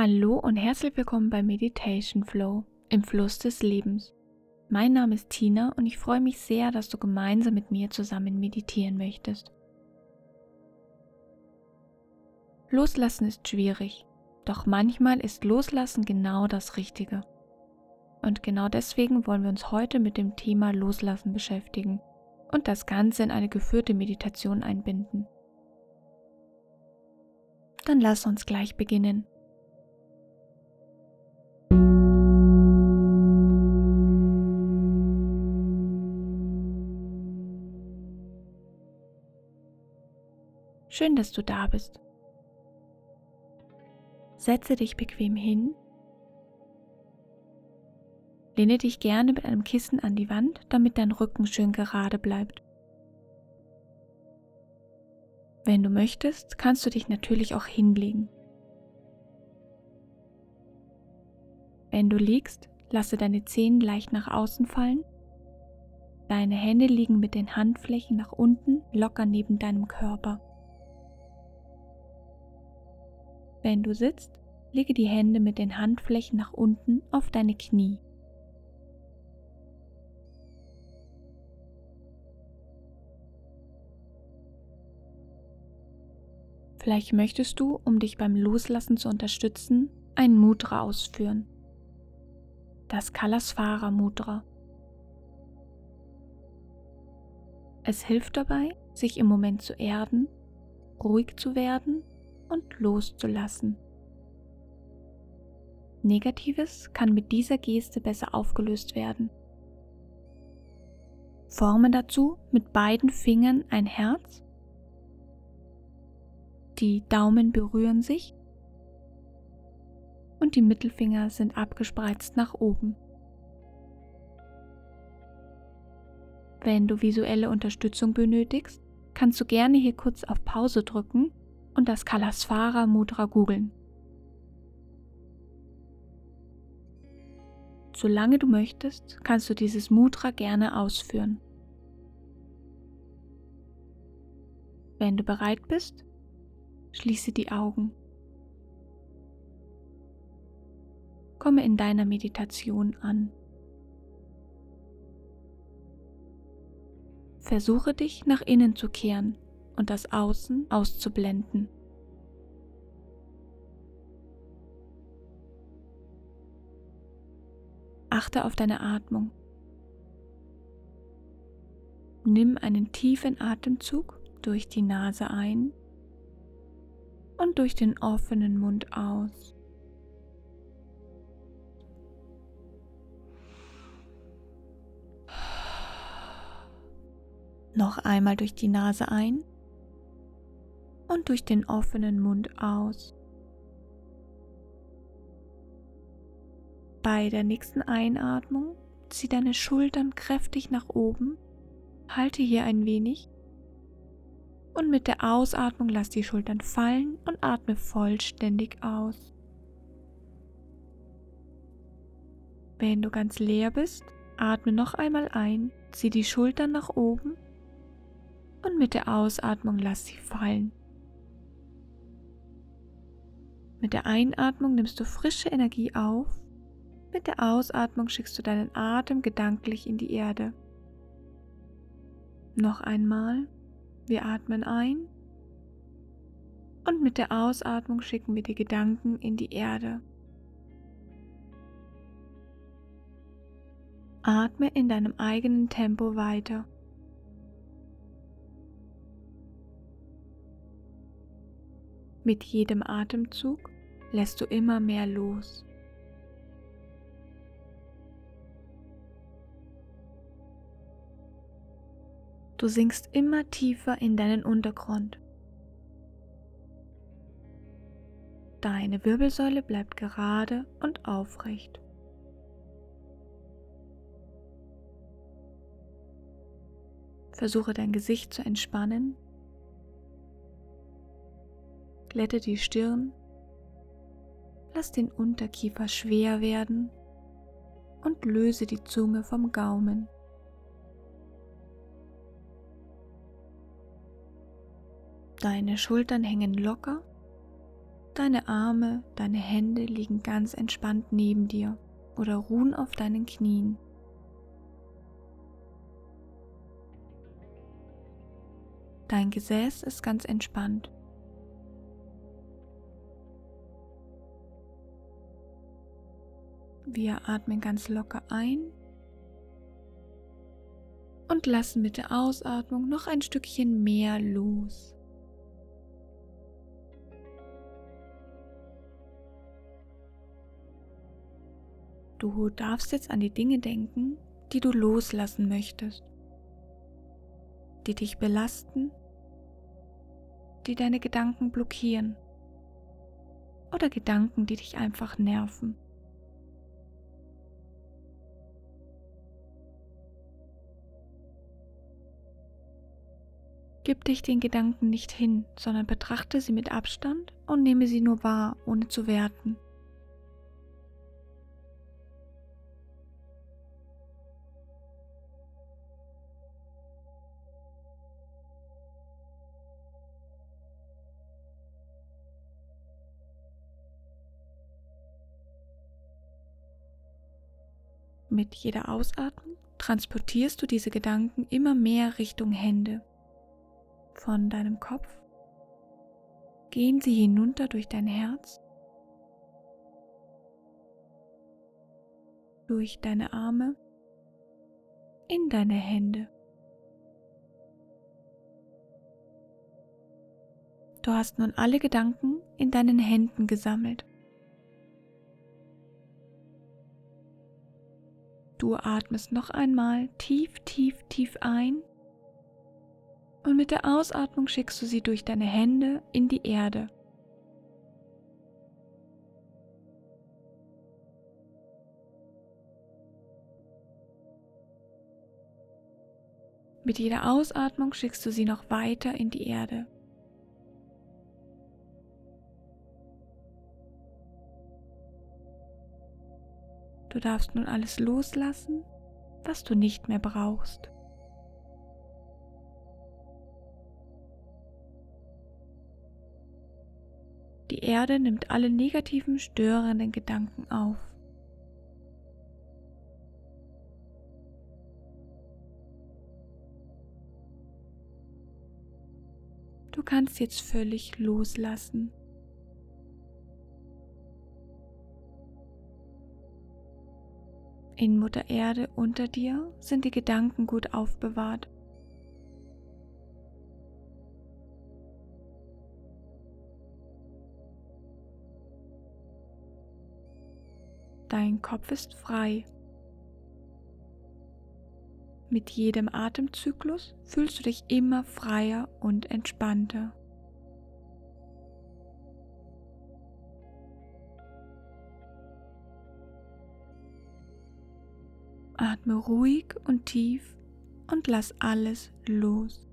Hallo und herzlich willkommen bei Meditation Flow im Fluss des Lebens. Mein Name ist Tina und ich freue mich sehr, dass du gemeinsam mit mir zusammen meditieren möchtest. Loslassen ist schwierig, doch manchmal ist Loslassen genau das Richtige. Und genau deswegen wollen wir uns heute mit dem Thema Loslassen beschäftigen und das Ganze in eine geführte Meditation einbinden. Dann lass uns gleich beginnen. Schön, dass du da bist. Setze dich bequem hin. Lehne dich gerne mit einem Kissen an die Wand, damit dein Rücken schön gerade bleibt. Wenn du möchtest, kannst du dich natürlich auch hinlegen. Wenn du liegst, lasse deine Zehen leicht nach außen fallen. Deine Hände liegen mit den Handflächen nach unten locker neben deinem Körper. Wenn du sitzt, lege die Hände mit den Handflächen nach unten auf deine Knie. Vielleicht möchtest du, um dich beim Loslassen zu unterstützen, ein Mudra ausführen. Das Kalasvara Mudra. Es hilft dabei, sich im Moment zu erden, ruhig zu werden und loszulassen. Negatives kann mit dieser Geste besser aufgelöst werden. Forme dazu mit beiden Fingern ein Herz. Die Daumen berühren sich und die Mittelfinger sind abgespreizt nach oben. Wenn du visuelle Unterstützung benötigst, kannst du gerne hier kurz auf Pause drücken und das Kalasvara Mudra googeln. Solange du möchtest, kannst du dieses Mudra gerne ausführen. Wenn du bereit bist, schließe die Augen. Komme in deiner Meditation an. Versuche dich nach innen zu kehren und das Außen auszublenden. Achte auf deine Atmung. Nimm einen tiefen Atemzug durch die Nase ein und durch den offenen Mund aus. Noch einmal durch die Nase ein und durch den offenen Mund aus. Bei der nächsten Einatmung zieh deine Schultern kräftig nach oben, halte hier ein wenig und mit der Ausatmung lass die Schultern fallen und atme vollständig aus. Wenn du ganz leer bist, atme noch einmal ein, zieh die Schultern nach oben und mit der Ausatmung lass sie fallen. Mit der Einatmung nimmst du frische Energie auf, mit der Ausatmung schickst du deinen Atem gedanklich in die Erde. Noch einmal, wir atmen ein und mit der Ausatmung schicken wir die Gedanken in die Erde. Atme in deinem eigenen Tempo weiter. Mit jedem Atemzug lässt du immer mehr los. Du sinkst immer tiefer in deinen Untergrund. Deine Wirbelsäule bleibt gerade und aufrecht. Versuche dein Gesicht zu entspannen Glätte die Stirn, lass den Unterkiefer schwer werden und löse die Zunge vom Gaumen. Deine Schultern hängen locker, Deine Arme, deine Hände liegen ganz entspannt neben dir oder ruhen auf deinen Knien. Dein Gesäß ist ganz entspannt. Wir atmen ganz locker ein und lassen mit der Ausatmung noch ein Stückchen mehr los. Du darfst jetzt an die Dinge denken, die du loslassen möchtest, die dich belasten, die deine Gedanken blockieren oder Gedanken, die dich einfach nerven. Gib dich den Gedanken nicht hin, sondern betrachte sie mit Abstand und nehme sie nur wahr, ohne zu werten. Mit jeder Ausatmung transportierst du diese Gedanken immer mehr Richtung Hände. Von deinem Kopf gehen sie hinunter durch dein Herz, durch deine Arme, in deine Hände. Du hast nun alle Gedanken in deinen Händen gesammelt. Du atmest noch einmal tief, tief, tief ein und mit der Ausatmung schickst du sie durch deine Hände in die Erde. Mit jeder Ausatmung schickst du sie noch weiter in die Erde. Du darfst nun alles loslassen, was du nicht mehr brauchst. Die Erde nimmt alle negativen, störenden Gedanken auf. Du kannst jetzt völlig loslassen. In Mutter Erde unter dir sind die Gedanken gut aufbewahrt. Dein Kopf ist frei. Mit jedem Atemzyklus fühlst du dich immer freier und entspannter. Atme ruhig und tief und lass alles los.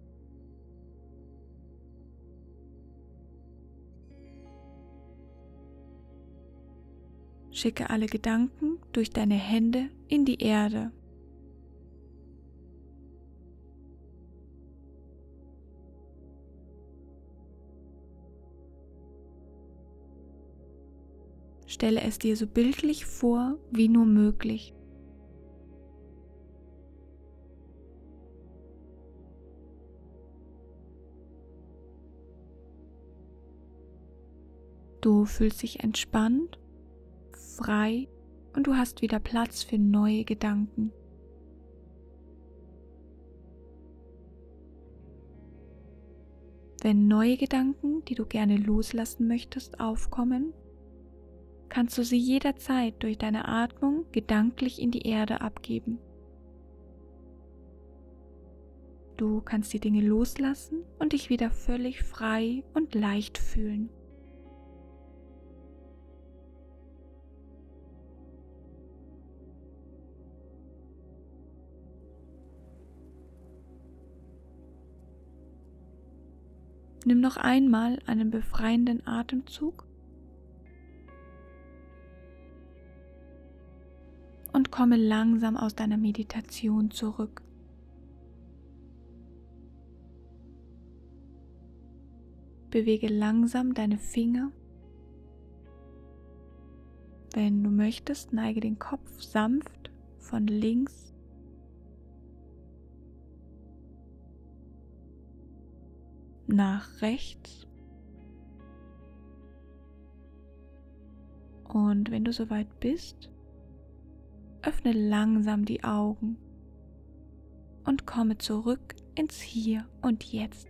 Schicke alle Gedanken durch deine Hände in die Erde. Stelle es dir so bildlich vor wie nur möglich. Du fühlst dich entspannt, frei und du hast wieder Platz für neue Gedanken. Wenn neue Gedanken, die du gerne loslassen möchtest, aufkommen, kannst du sie jederzeit durch deine Atmung gedanklich in die Erde abgeben. Du kannst die Dinge loslassen und dich wieder völlig frei und leicht fühlen. Nimm noch einmal einen befreienden Atemzug und komme langsam aus deiner Meditation zurück. Bewege langsam deine Finger Wenn du möchtest, neige den Kopf sanft von links nach rechts. Und wenn du soweit bist, öffne langsam die Augen und komme zurück ins Hier und Jetzt.